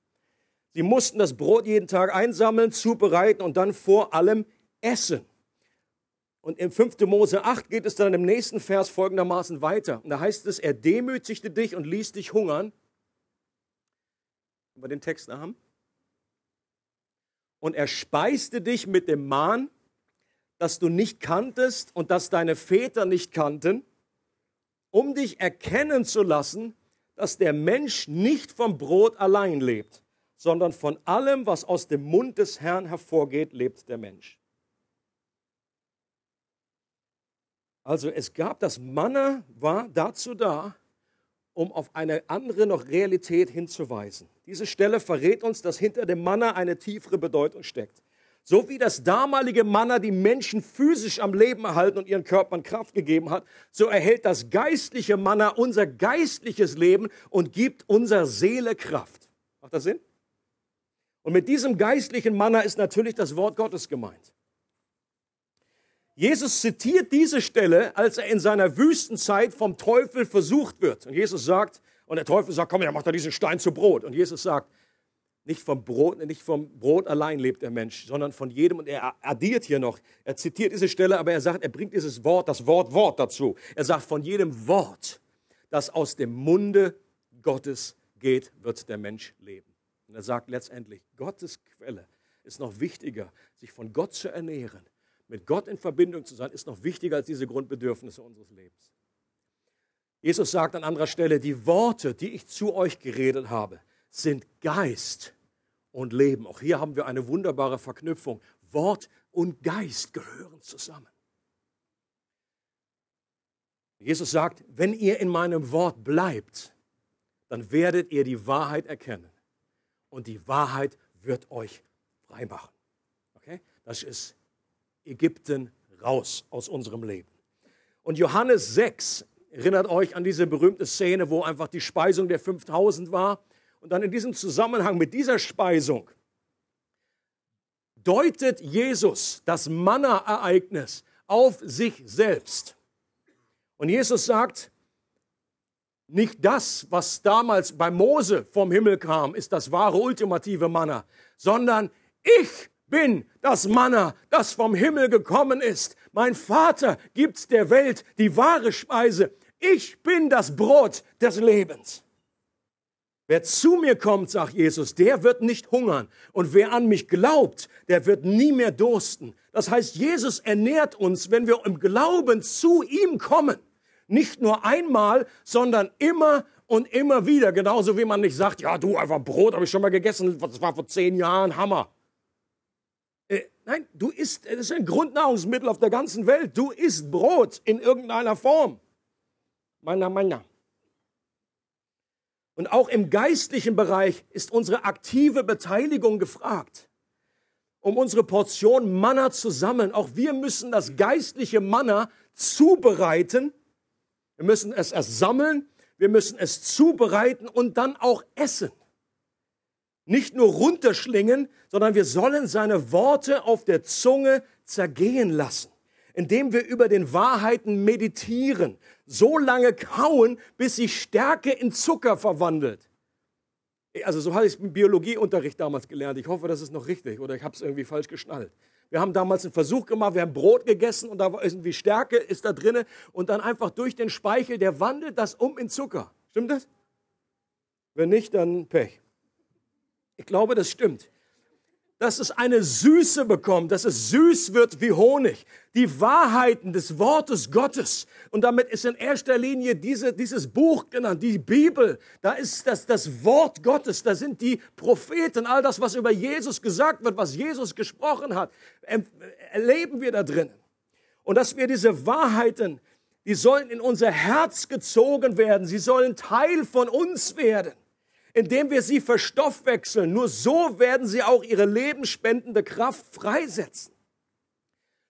S1: Sie mussten das Brot jeden Tag einsammeln, zubereiten und dann vor allem essen. Und im 5. Mose 8 geht es dann im nächsten Vers folgendermaßen weiter. Und da heißt es, er demütigte dich und ließ dich hungern. Über den Text haben und er speiste dich mit dem Mahn, das du nicht kanntest und das deine Väter nicht kannten, um dich erkennen zu lassen, dass der Mensch nicht vom Brot allein lebt, sondern von allem, was aus dem Mund des Herrn hervorgeht, lebt der Mensch. Also es gab das Manna war dazu da, um auf eine andere noch Realität hinzuweisen. Diese Stelle verrät uns, dass hinter dem Manna eine tiefere Bedeutung steckt. So wie das damalige Manna die Menschen physisch am Leben erhalten und ihren Körpern Kraft gegeben hat, so erhält das geistliche Manna unser geistliches Leben und gibt unserer Seele Kraft. Macht das Sinn? Und mit diesem geistlichen Manna ist natürlich das Wort Gottes gemeint. Jesus zitiert diese Stelle, als er in seiner Wüstenzeit vom Teufel versucht wird. Und Jesus sagt, und der Teufel sagt, komm, ja, mach da diesen Stein zu Brot. Und Jesus sagt, nicht vom Brot, nicht vom Brot allein lebt der Mensch, sondern von jedem. Und er addiert hier noch, er zitiert diese Stelle, aber er sagt, er bringt dieses Wort, das Wort, Wort dazu. Er sagt, von jedem Wort, das aus dem Munde Gottes geht, wird der Mensch leben. Und er sagt letztendlich, Gottes Quelle ist noch wichtiger, sich von Gott zu ernähren, mit Gott in Verbindung zu sein, ist noch wichtiger als diese Grundbedürfnisse unseres Lebens. Jesus sagt an anderer Stelle, die Worte, die ich zu euch geredet habe, sind Geist und Leben. Auch hier haben wir eine wunderbare Verknüpfung. Wort und Geist gehören zusammen. Jesus sagt, wenn ihr in meinem Wort bleibt, dann werdet ihr die Wahrheit erkennen. Und die Wahrheit wird euch frei machen. Okay? Das ist Ägypten raus aus unserem Leben. Und Johannes 6 erinnert euch an diese berühmte Szene, wo einfach die Speisung der 5000 war. Und dann in diesem Zusammenhang mit dieser Speisung deutet Jesus das Manna-Ereignis auf sich selbst. Und Jesus sagt, nicht das, was damals bei Mose vom Himmel kam, ist das wahre ultimative Manna, sondern ich bin das Manna, das vom Himmel gekommen ist. Mein Vater gibt der Welt die wahre Speise. Ich bin das Brot des Lebens. Wer zu mir kommt, sagt Jesus, der wird nicht hungern. Und wer an mich glaubt, der wird nie mehr dursten. Das heißt, Jesus ernährt uns, wenn wir im Glauben zu ihm kommen. Nicht nur einmal, sondern immer und immer wieder. Genauso wie man nicht sagt, ja, du, einfach Brot habe ich schon mal gegessen, das war vor zehn Jahren, Hammer. Nein, du isst, es ist ein Grundnahrungsmittel auf der ganzen Welt. Du isst Brot in irgendeiner Form. Meiner, meiner. Und auch im geistlichen Bereich ist unsere aktive Beteiligung gefragt. um unsere Portion Manna zu sammeln. Auch wir müssen das geistliche Manna zubereiten. Wir müssen es erst sammeln, wir müssen es zubereiten und dann auch essen. Nicht nur runterschlingen, sondern wir sollen seine Worte auf der Zunge zergehen lassen, indem wir über den Wahrheiten meditieren, so lange kauen, bis sich Stärke in Zucker verwandelt. Also so habe ich es im Biologieunterricht damals gelernt. Ich hoffe, das ist noch richtig oder ich habe es irgendwie falsch geschnallt. Wir haben damals einen Versuch gemacht, wir haben Brot gegessen und da war irgendwie Stärke ist da drinne und dann einfach durch den Speichel, der wandelt das um in Zucker. Stimmt das? Wenn nicht, dann Pech. Ich glaube, das stimmt dass es eine Süße bekommt, dass es süß wird wie Honig. Die Wahrheiten des Wortes Gottes. Und damit ist in erster Linie diese, dieses Buch genannt, die Bibel. Da ist das, das Wort Gottes, da sind die Propheten, all das, was über Jesus gesagt wird, was Jesus gesprochen hat, erleben wir da drinnen. Und dass wir diese Wahrheiten, die sollen in unser Herz gezogen werden. Sie sollen Teil von uns werden indem wir sie verstoffwechseln. Nur so werden sie auch ihre lebensspendende Kraft freisetzen.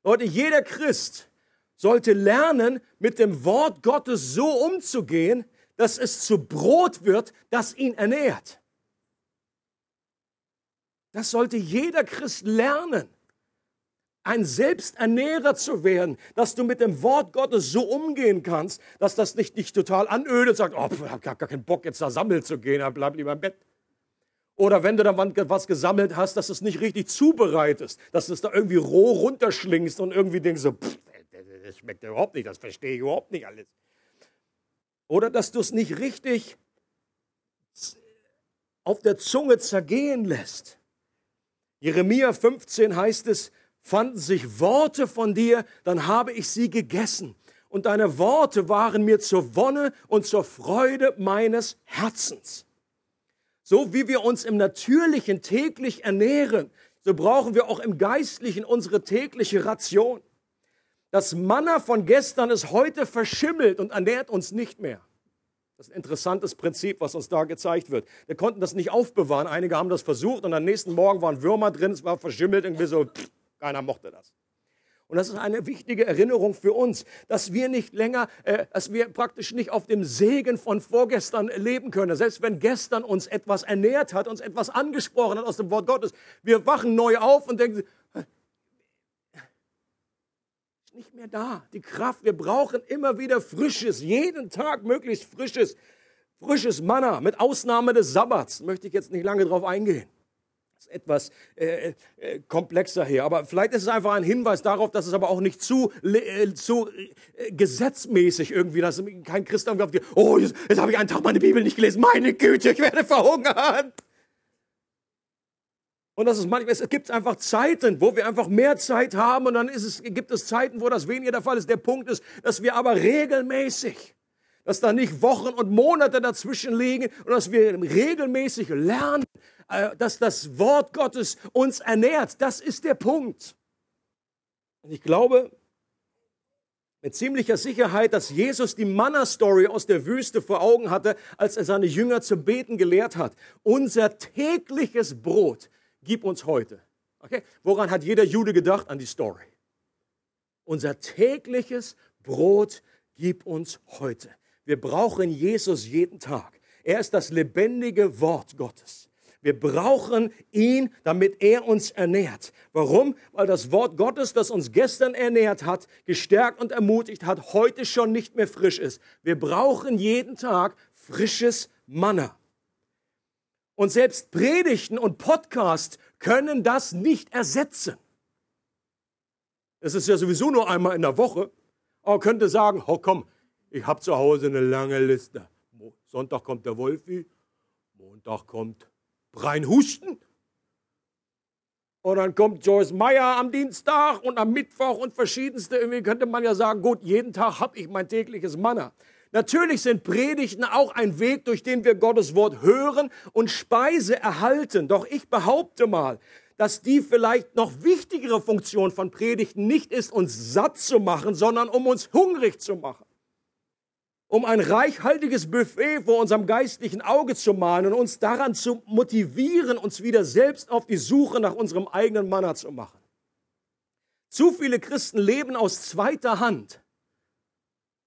S1: Leute, jeder Christ sollte lernen, mit dem Wort Gottes so umzugehen, dass es zu Brot wird, das ihn ernährt. Das sollte jeder Christ lernen ein Selbsternährer zu werden, dass du mit dem Wort Gottes so umgehen kannst, dass das nicht dich total anödet und sagt, oh, ich habe gar keinen Bock jetzt da sammeln zu gehen, bleib lieber im Bett. Oder wenn du dann was gesammelt hast, dass du es nicht richtig zubereitest, dass du es da irgendwie roh runterschlingst und irgendwie denkst so, pff, das schmeckt überhaupt nicht, das verstehe ich überhaupt nicht alles. Oder dass du es nicht richtig auf der Zunge zergehen lässt. Jeremia 15 heißt es, fanden sich Worte von dir, dann habe ich sie gegessen. Und deine Worte waren mir zur Wonne und zur Freude meines Herzens. So wie wir uns im Natürlichen täglich ernähren, so brauchen wir auch im Geistlichen unsere tägliche Ration. Das Manna von gestern ist heute verschimmelt und ernährt uns nicht mehr. Das ist ein interessantes Prinzip, was uns da gezeigt wird. Wir konnten das nicht aufbewahren. Einige haben das versucht und am nächsten Morgen waren Würmer drin, es war verschimmelt, irgendwie so, pff, keiner mochte das. Und das ist eine wichtige Erinnerung für uns, dass wir nicht länger, äh, dass wir praktisch nicht auf dem Segen von vorgestern leben können. Selbst wenn gestern uns etwas ernährt hat, uns etwas angesprochen hat aus dem Wort Gottes, wir wachen neu auf und denken, ist nicht mehr da. Die Kraft, wir brauchen immer wieder frisches, jeden Tag möglichst frisches, frisches Manna, mit Ausnahme des Sabbats. Möchte ich jetzt nicht lange drauf eingehen etwas äh, äh, komplexer hier. Aber vielleicht ist es einfach ein Hinweis darauf, dass es aber auch nicht zu, äh, zu äh, gesetzmäßig irgendwie, dass kein Christ dann glaubt, oh, jetzt, jetzt habe ich einen Tag meine Bibel nicht gelesen, meine Güte, ich werde verhungern. Und das ist manchmal, es gibt einfach Zeiten, wo wir einfach mehr Zeit haben und dann ist es, gibt es Zeiten, wo das weniger der Fall ist. Der Punkt ist, dass wir aber regelmäßig, dass da nicht Wochen und Monate dazwischen liegen und dass wir regelmäßig lernen, äh, dass das Wort Gottes uns ernährt. Das ist der Punkt. Und ich glaube mit ziemlicher Sicherheit, dass Jesus die Manna-Story aus der Wüste vor Augen hatte, als er seine Jünger zu beten gelehrt hat. Unser tägliches Brot gib uns heute. Okay? Woran hat jeder Jude gedacht? An die Story. Unser tägliches Brot gib uns heute. Wir brauchen Jesus jeden Tag. Er ist das lebendige Wort Gottes. Wir brauchen ihn, damit er uns ernährt. Warum? Weil das Wort Gottes, das uns gestern ernährt hat, gestärkt und ermutigt hat, heute schon nicht mehr frisch ist. Wir brauchen jeden Tag frisches Manna. Und selbst Predigten und Podcast können das nicht ersetzen. Es ist ja sowieso nur einmal in der Woche. Aber man könnte sagen, oh komm, ich habe zu Hause eine lange Liste. Sonntag kommt der Wolfi, Montag kommt reinhusten. Und dann kommt Joyce Meyer am Dienstag und am Mittwoch und verschiedenste. Irgendwie könnte man ja sagen, gut, jeden Tag habe ich mein tägliches Manna. Natürlich sind Predigten auch ein Weg, durch den wir Gottes Wort hören und Speise erhalten. Doch ich behaupte mal, dass die vielleicht noch wichtigere Funktion von Predigten nicht ist, uns satt zu machen, sondern um uns hungrig zu machen um ein reichhaltiges Buffet vor unserem geistlichen Auge zu malen und uns daran zu motivieren, uns wieder selbst auf die Suche nach unserem eigenen Manna zu machen. Zu viele Christen leben aus zweiter Hand.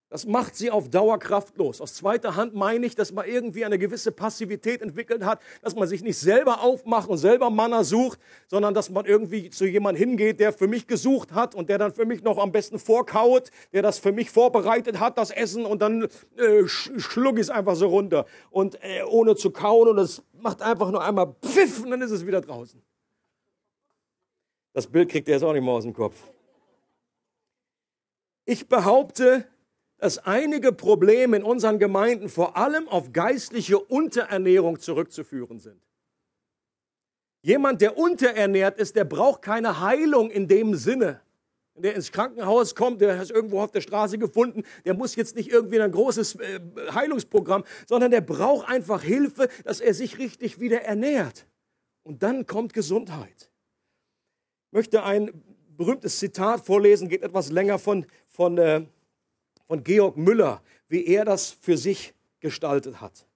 S1: Das macht sie auf Dauer kraftlos. Aus zweiter Hand meine ich, dass man irgendwie eine gewisse Passivität entwickelt hat, dass man sich nicht selber aufmacht und selber Manna sucht, sondern dass man irgendwie zu jemandem hingeht, der für mich gesucht hat und der dann für mich noch am besten vorkaut, der das für mich vorbereitet hat, das Essen und dann äh, schlug ich es einfach so runter und äh, ohne zu kauen und es macht einfach nur einmal Pfiff und dann ist es wieder draußen. Das Bild kriegt er jetzt auch nicht mehr aus dem Kopf. Ich behaupte, dass einige Probleme in unseren Gemeinden vor allem auf geistliche Unterernährung zurückzuführen sind. Jemand, der unterernährt ist, der braucht keine Heilung in dem Sinne. Wenn der ins Krankenhaus kommt, der es irgendwo auf der Straße gefunden, der muss jetzt nicht irgendwie ein großes äh, Heilungsprogramm, sondern der braucht einfach Hilfe, dass er sich richtig wieder ernährt. Und dann kommt Gesundheit. Ich möchte ein berühmtes Zitat vorlesen, geht etwas länger von, von äh, von Georg Müller, wie er das für sich gestaltet hat.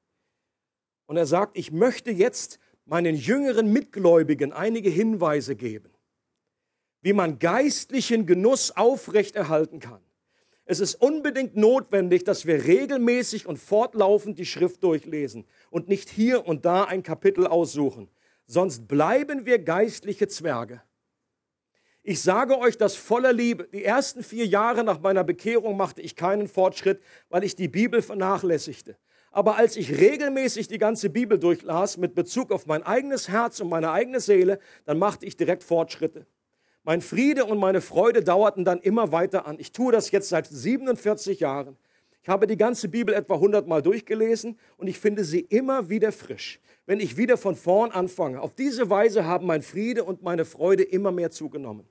S1: Und er sagt, ich möchte jetzt meinen jüngeren Mitgläubigen einige Hinweise geben, wie man geistlichen Genuss aufrechterhalten kann. Es ist unbedingt notwendig, dass wir regelmäßig und fortlaufend die Schrift durchlesen und nicht hier und da ein Kapitel aussuchen. Sonst bleiben wir geistliche Zwerge. Ich sage euch das voller Liebe. Die ersten vier Jahre nach meiner Bekehrung machte ich keinen Fortschritt, weil ich die Bibel vernachlässigte. Aber als ich regelmäßig die ganze Bibel durchlas mit Bezug auf mein eigenes Herz und meine eigene Seele, dann machte ich direkt Fortschritte. Mein Friede und meine Freude dauerten dann immer weiter an. Ich tue das jetzt seit 47 Jahren. Ich habe die ganze Bibel etwa 100 Mal durchgelesen und ich finde sie immer wieder frisch, wenn ich wieder von vorn anfange. Auf diese Weise haben mein Friede und meine Freude immer mehr zugenommen.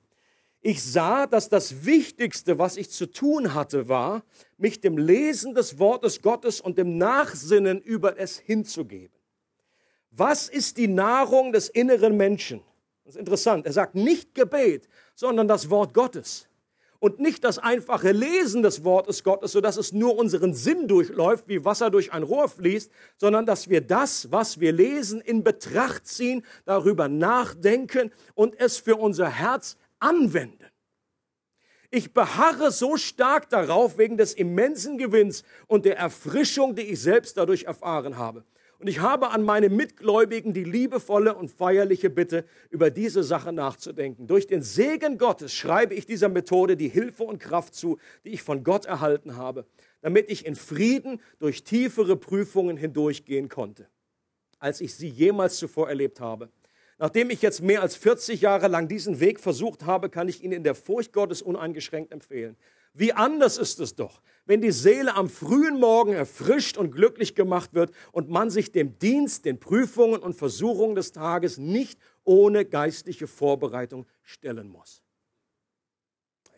S1: Ich sah, dass das Wichtigste, was ich zu tun hatte, war, mich dem Lesen des Wortes Gottes und dem Nachsinnen über es hinzugeben. Was ist die Nahrung des inneren Menschen? Das ist interessant. Er sagt nicht Gebet, sondern das Wort Gottes. Und nicht das einfache Lesen des Wortes Gottes, sodass es nur unseren Sinn durchläuft, wie Wasser durch ein Rohr fließt, sondern dass wir das, was wir lesen, in Betracht ziehen, darüber nachdenken und es für unser Herz anwenden. Ich beharre so stark darauf wegen des immensen Gewinns und der Erfrischung, die ich selbst dadurch erfahren habe. Und ich habe an meine Mitgläubigen die liebevolle und feierliche Bitte, über diese Sache nachzudenken. Durch den Segen Gottes schreibe ich dieser Methode die Hilfe und Kraft zu, die ich von Gott erhalten habe, damit ich in Frieden durch tiefere Prüfungen hindurchgehen konnte, als ich sie jemals zuvor erlebt habe. Nachdem ich jetzt mehr als 40 Jahre lang diesen Weg versucht habe, kann ich ihn in der Furcht Gottes uneingeschränkt empfehlen. Wie anders ist es doch, wenn die Seele am frühen Morgen erfrischt und glücklich gemacht wird und man sich dem Dienst, den Prüfungen und Versuchungen des Tages nicht ohne geistliche Vorbereitung stellen muss.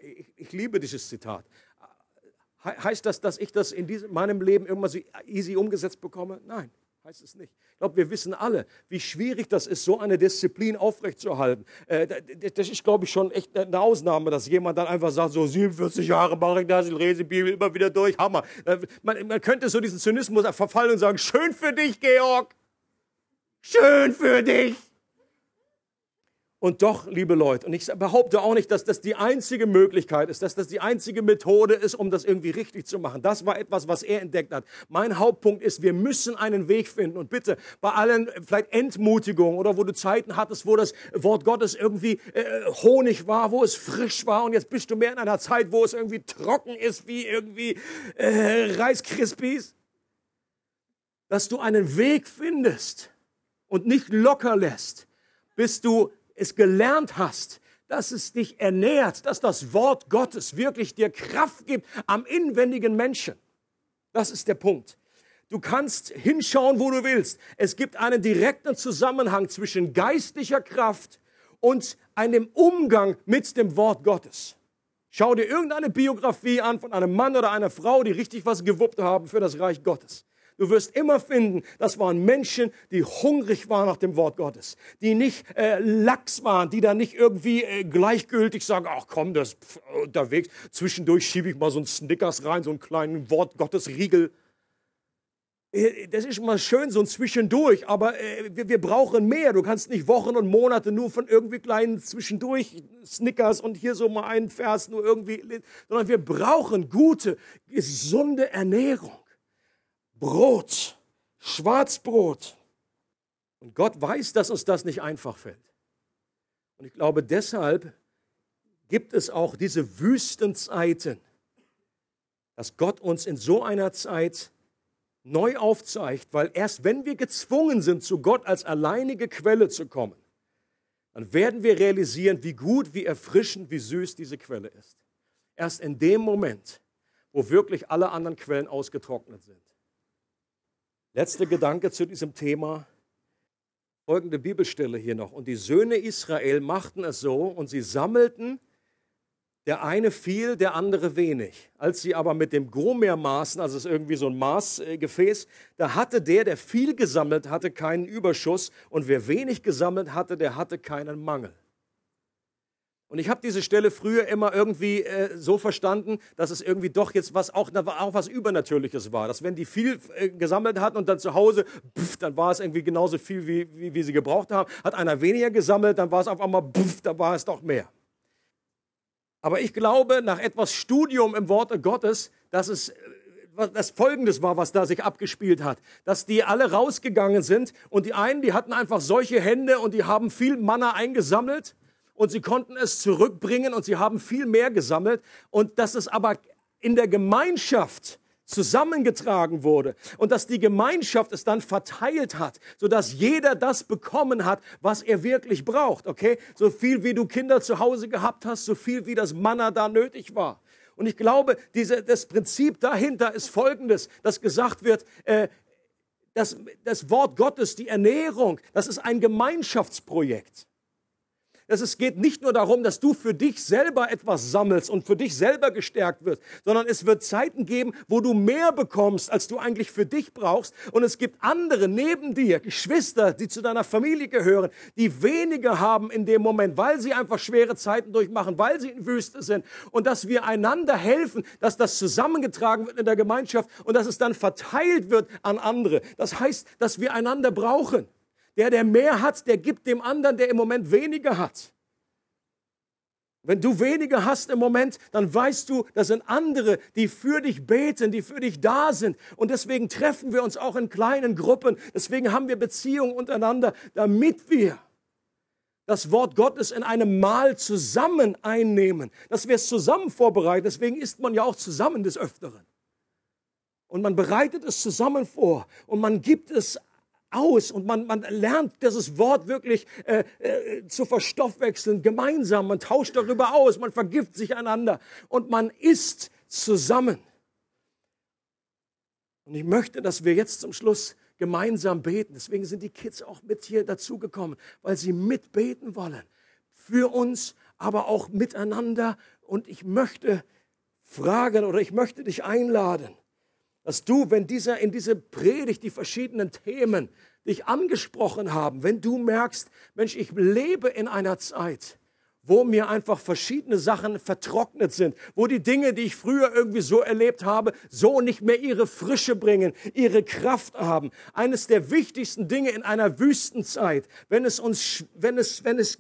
S1: Ich, ich liebe dieses Zitat. Heißt das, dass ich das in diesem, meinem Leben irgendwann so easy umgesetzt bekomme? Nein heißt es nicht. Ich glaube, wir wissen alle, wie schwierig das ist, so eine Disziplin aufrechtzuerhalten. Äh, das ist, glaube ich, schon echt eine Ausnahme, dass jemand dann einfach sagt, so 47 Jahre mache ich das, ich lese die Bibel immer wieder durch, Hammer. Äh, man, man könnte so diesen Zynismus verfallen und sagen, schön für dich, Georg. Schön für dich. Und doch, liebe Leute, und ich behaupte auch nicht, dass das die einzige Möglichkeit ist, dass das die einzige Methode ist, um das irgendwie richtig zu machen. Das war etwas, was er entdeckt hat. Mein Hauptpunkt ist, wir müssen einen Weg finden. Und bitte, bei allen vielleicht Entmutigungen oder wo du Zeiten hattest, wo das Wort Gottes irgendwie äh, Honig war, wo es frisch war und jetzt bist du mehr in einer Zeit, wo es irgendwie trocken ist wie irgendwie äh, Reiskrispies, dass du einen Weg findest und nicht locker lässt, bis du es gelernt hast, dass es dich ernährt, dass das Wort Gottes wirklich dir Kraft gibt am inwendigen Menschen. Das ist der Punkt. Du kannst hinschauen, wo du willst. Es gibt einen direkten Zusammenhang zwischen geistlicher Kraft und einem Umgang mit dem Wort Gottes. Schau dir irgendeine Biografie an von einem Mann oder einer Frau, die richtig was gewuppt haben für das Reich Gottes. Du wirst immer finden, das waren Menschen, die hungrig waren nach dem Wort Gottes, die nicht äh, lax waren, die da nicht irgendwie äh, gleichgültig sagen, ach komm, das pff, unterwegs, zwischendurch schiebe ich mal so ein Snickers rein, so einen kleinen Wort Gottes Riegel. Äh, das ist mal schön, so ein Zwischendurch, aber äh, wir, wir, brauchen mehr. Du kannst nicht Wochen und Monate nur von irgendwie kleinen Zwischendurch Snickers und hier so mal einen Vers nur irgendwie, sondern wir brauchen gute, gesunde Ernährung. Brot, Schwarzbrot. Und Gott weiß, dass uns das nicht einfach fällt. Und ich glaube, deshalb gibt es auch diese Wüstenzeiten, dass Gott uns in so einer Zeit neu aufzeigt, weil erst wenn wir gezwungen sind, zu Gott als alleinige Quelle zu kommen, dann werden wir realisieren, wie gut, wie erfrischend, wie süß diese Quelle ist. Erst in dem Moment, wo wirklich alle anderen Quellen ausgetrocknet sind. Letzter Gedanke zu diesem Thema. Folgende Bibelstelle hier noch. Und die Söhne Israel machten es so und sie sammelten der eine viel, der andere wenig. Als sie aber mit dem Gomer maßen, also es ist irgendwie so ein Maßgefäß, da hatte der, der viel gesammelt hatte, keinen Überschuss und wer wenig gesammelt hatte, der hatte keinen Mangel. Und ich habe diese Stelle früher immer irgendwie äh, so verstanden, dass es irgendwie doch jetzt was auch, auch was Übernatürliches war. Dass wenn die viel äh, gesammelt hatten und dann zu Hause, pff, dann war es irgendwie genauso viel, wie, wie, wie sie gebraucht haben. Hat einer weniger gesammelt, dann war es auf einmal, pff, dann war es doch mehr. Aber ich glaube, nach etwas Studium im Worte Gottes, dass es äh, das Folgendes war, was da sich abgespielt hat. Dass die alle rausgegangen sind und die einen, die hatten einfach solche Hände und die haben viel Manna eingesammelt und sie konnten es zurückbringen und sie haben viel mehr gesammelt und dass es aber in der Gemeinschaft zusammengetragen wurde und dass die Gemeinschaft es dann verteilt hat, so dass jeder das bekommen hat, was er wirklich braucht, okay? So viel wie du Kinder zu Hause gehabt hast, so viel wie das Manna da nötig war. Und ich glaube, diese, das Prinzip dahinter ist folgendes, dass gesagt wird, äh, das, das Wort Gottes, die Ernährung, das ist ein Gemeinschaftsprojekt dass es geht nicht nur darum, dass du für dich selber etwas sammelst und für dich selber gestärkt wirst, sondern es wird Zeiten geben, wo du mehr bekommst, als du eigentlich für dich brauchst. Und es gibt andere neben dir, Geschwister, die zu deiner Familie gehören, die weniger haben in dem Moment, weil sie einfach schwere Zeiten durchmachen, weil sie in Wüste sind. Und dass wir einander helfen, dass das zusammengetragen wird in der Gemeinschaft und dass es dann verteilt wird an andere. Das heißt, dass wir einander brauchen. Der, der mehr hat, der gibt dem anderen, der im Moment weniger hat. Wenn du weniger hast im Moment, dann weißt du, das sind andere, die für dich beten, die für dich da sind. Und deswegen treffen wir uns auch in kleinen Gruppen. Deswegen haben wir Beziehungen untereinander, damit wir das Wort Gottes in einem Mahl zusammen einnehmen, dass wir es zusammen vorbereiten. Deswegen isst man ja auch zusammen des Öfteren. Und man bereitet es zusammen vor und man gibt es aus und man, man lernt dieses Wort wirklich äh, äh, zu verstoffwechseln, gemeinsam. Man tauscht darüber aus, man vergift sich einander und man isst zusammen. Und ich möchte, dass wir jetzt zum Schluss gemeinsam beten. Deswegen sind die Kids auch mit hier dazugekommen, weil sie mitbeten wollen. Für uns, aber auch miteinander. Und ich möchte fragen oder ich möchte dich einladen dass du, wenn dieser, in diese Predigt die verschiedenen Themen dich angesprochen haben, wenn du merkst, Mensch, ich lebe in einer Zeit, wo mir einfach verschiedene Sachen vertrocknet sind, wo die Dinge, die ich früher irgendwie so erlebt habe, so nicht mehr ihre Frische bringen, ihre Kraft haben. Eines der wichtigsten Dinge in einer Wüstenzeit, wenn es uns, wenn es, wenn es,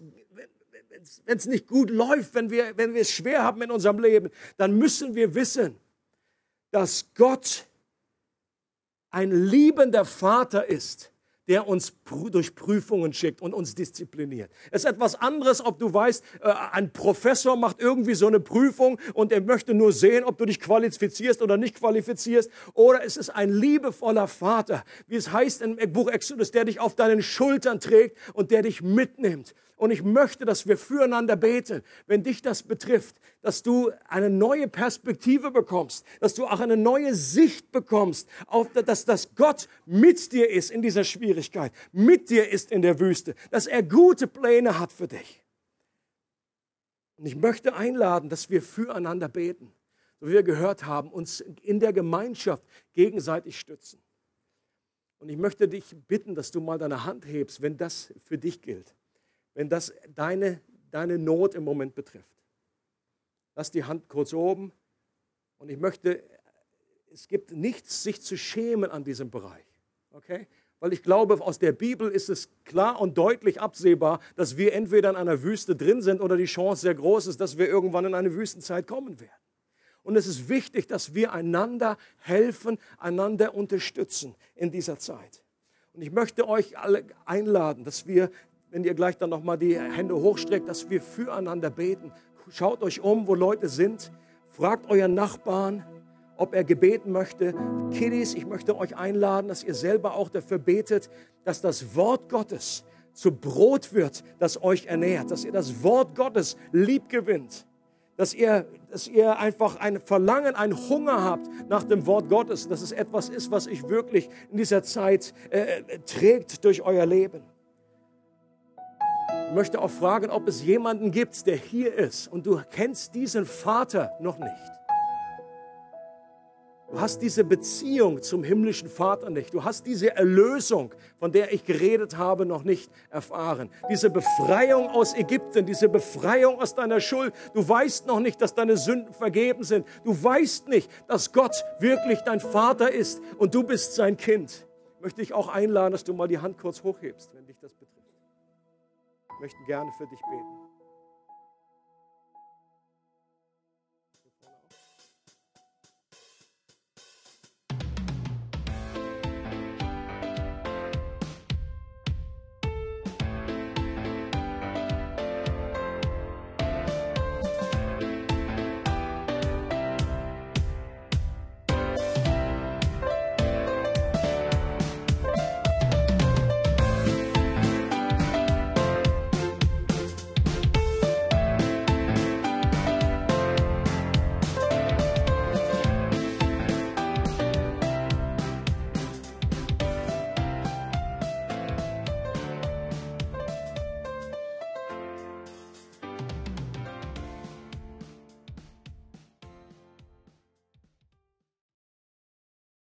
S1: wenn es nicht gut läuft, wenn wir, wenn wir es schwer haben in unserem Leben, dann müssen wir wissen, dass Gott ein liebender Vater ist, der uns durch Prüfungen schickt und uns diszipliniert. Es ist etwas anderes, ob du weißt, äh, ein Professor macht irgendwie so eine Prüfung und er möchte nur sehen, ob du dich qualifizierst oder nicht qualifizierst. Oder es ist ein liebevoller Vater, wie es heißt im Buch Exodus, der dich auf deinen Schultern trägt und der dich mitnimmt und ich möchte, dass wir füreinander beten, wenn dich das betrifft, dass du eine neue Perspektive bekommst, dass du auch eine neue Sicht bekommst, auf, dass, dass Gott mit dir ist in dieser Schwierigkeit, mit dir ist in der Wüste, dass er gute Pläne hat für dich. Und ich möchte einladen, dass wir füreinander beten, so wie wir gehört haben, uns in der Gemeinschaft gegenseitig stützen. Und ich möchte dich bitten, dass du mal deine Hand hebst, wenn das für dich gilt, wenn das deine, deine Not im Moment betrifft. Lass die Hand kurz oben. Und ich möchte, es gibt nichts, sich zu schämen an diesem Bereich. Okay? Weil ich glaube, aus der Bibel ist es klar und deutlich absehbar, dass wir entweder in einer Wüste drin sind oder die Chance sehr groß ist, dass wir irgendwann in eine Wüstenzeit kommen werden. Und es ist wichtig, dass wir einander helfen, einander unterstützen in dieser Zeit. Und ich möchte euch alle einladen, dass wir, wenn ihr gleich dann nochmal die Hände hochstreckt, dass wir füreinander beten. Schaut euch um, wo Leute sind. Fragt euren Nachbarn, ob er gebeten möchte. Kiddies, ich möchte euch einladen, dass ihr selber auch dafür betet, dass das Wort Gottes zu Brot wird, das euch ernährt, dass ihr das Wort Gottes lieb gewinnt dass ihr, dass ihr einfach ein Verlangen, ein Hunger habt nach dem Wort Gottes, dass es etwas ist, was euch wirklich in dieser Zeit äh, trägt durch euer Leben. Ich möchte auch fragen, ob es jemanden gibt, der hier ist und du kennst diesen Vater noch nicht. Du hast diese Beziehung zum himmlischen Vater nicht. Du hast diese Erlösung, von der ich geredet habe, noch nicht erfahren. Diese Befreiung aus Ägypten, diese Befreiung aus deiner Schuld. Du weißt noch nicht, dass deine Sünden vergeben sind. Du weißt nicht, dass Gott wirklich dein Vater ist und du bist sein Kind. Ich möchte dich auch einladen, dass du mal die Hand kurz hochhebst, möchten gerne für dich beten.